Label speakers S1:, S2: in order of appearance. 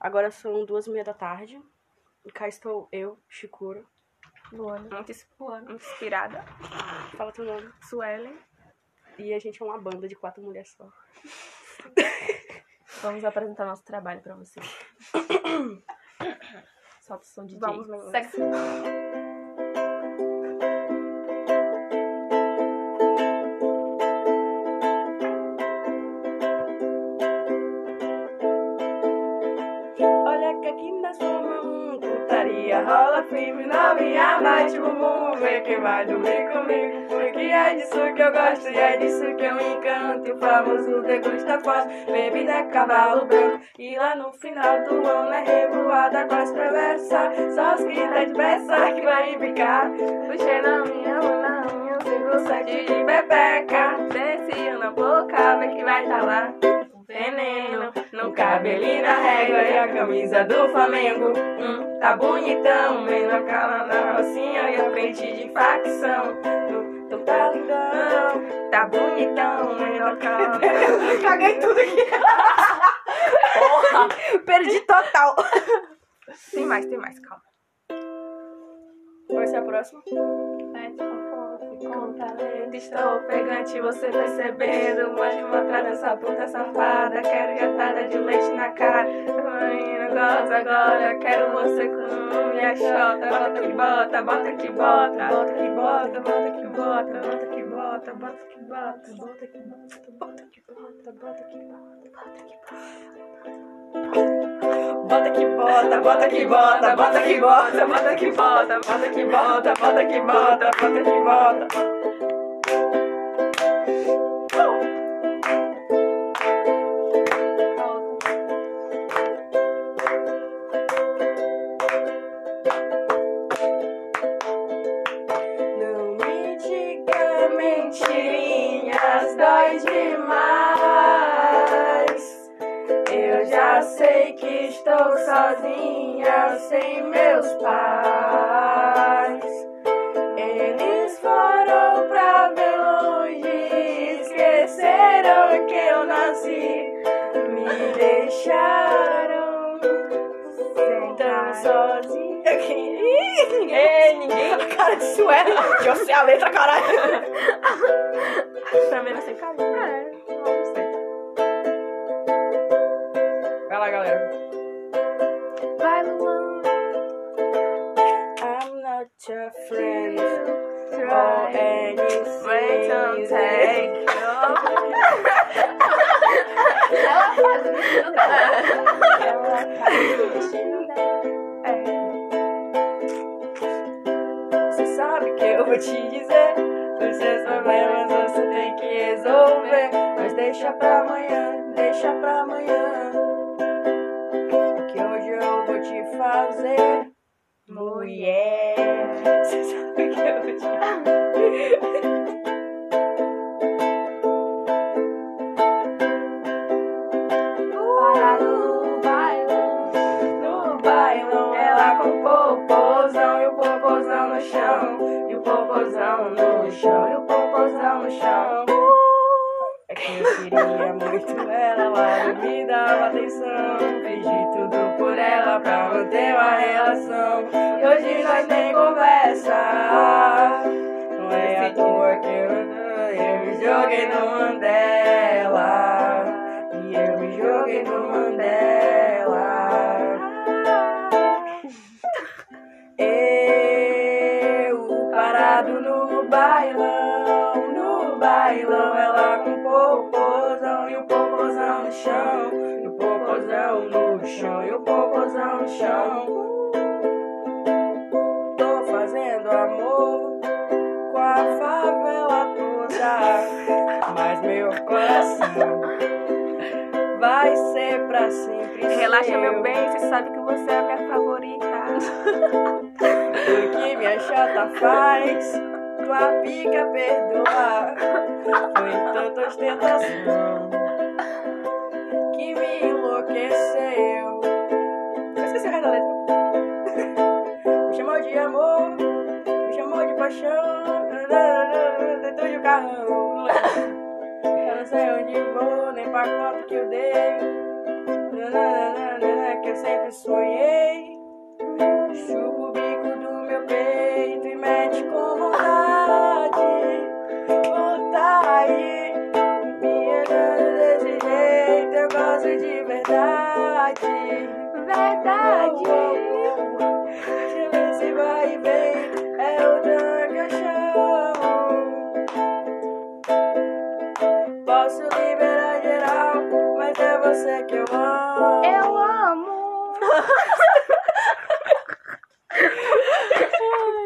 S1: Agora são duas e meia da tarde. E cá estou eu, Chicura.
S2: Luana.
S3: Muito, ins- muito inspirada.
S1: Fala teu nome.
S3: Suelen.
S1: E a gente é uma banda de quatro mulheres só.
S2: Vamos apresentar nosso trabalho pra vocês. Solta o som de
S3: Vamos,
S2: DJ. Sexy.
S1: Que aqui nós somos um putaria Rola firme, novinha, bate bumbum. Vê quem vai dormir comigo. Porque é disso que eu gosto E é disso que eu encanto. O famoso degusta forte Bebida cavalo branco. E lá no final do ano é revoada com as travessas. Só os que tá depressa que vai brincar
S3: Puxei na minha mão, na minha, seguro
S1: Sete de bebeca
S3: Desce na boca, vê que vai tá lá.
S1: Veneno no cabelo e na régua e a camisa do Flamengo. Hum, tá bonitão, vem na cara da rocinha e a frente de facção. Tu, tu tá lindão, tá bonitão, vem na cara. Caguei tudo aqui. Porra, perdi total.
S3: Tem mais, tem mais, calma.
S1: Vai ser a próxima?
S3: Com talento, estou pegante, você percebendo. Mostra uma atrás dessa puta safada. Quero jatada de leite na cara. Menina, gosta agora. Quero você com minha chota. Bota que bota, bota que bota. Bota que bota, bota que bota. Bota que bota, bota que bota. Bota que bota, bota que bota. Bota que bota, bota que bota.
S1: Bota que bota, bota que bota, bota que bota, bota que bota, bota que bota, bota que bota, bota que bota. Mentirinhas, dói demais. Eu já sei que estou sozinha, sem meus pais. Eles foram pra bem longe, esqueceram que eu nasci, me deixaram tão sozinha. Ei, ninguém. A cara de suela, que eu sei a letra, caralho.
S3: Também não sei caminho. É, não sei.
S1: Vai lá, galera.
S3: Vai, Luan.
S1: I'm not your friend.
S3: Try.
S1: Or anything.
S3: Wait and take.
S2: Ela
S1: deixa pra amanhã, deixa pra amanhã Que hoje eu vou te fazer Mulher Você sabe que eu vou te o o popozão no chão. E o popozão no chão, e o popozão no chão. É eu queria muito ela, ela não me dava atenção. Fiz de tudo por ela pra manter uma relação. E hoje nós nem conversa. Não é à toa que eu, eu me joguei no Mandela. E o popozão no chão, e o popozão no chão, e o popozão no chão. Tô fazendo amor com a favela toda, mas meu coração vai ser pra sempre.
S3: Relaxa,
S1: seu.
S3: meu bem, você sabe que você é a minha favorita.
S1: O que minha chata faz, tua pica perdoa. Foi tanta ostentação que me enlouqueceu. Eu esqueci a letra. Me chamou de amor, me chamou de paixão. Dentro de um carrão. Eu não sei onde vou, nem pra quanto que eu dei. Verdade.
S2: Verdade.
S1: Esse vai e vem é o drag show. Posso liberar geral, mas é você que eu amo.
S2: Eu amo.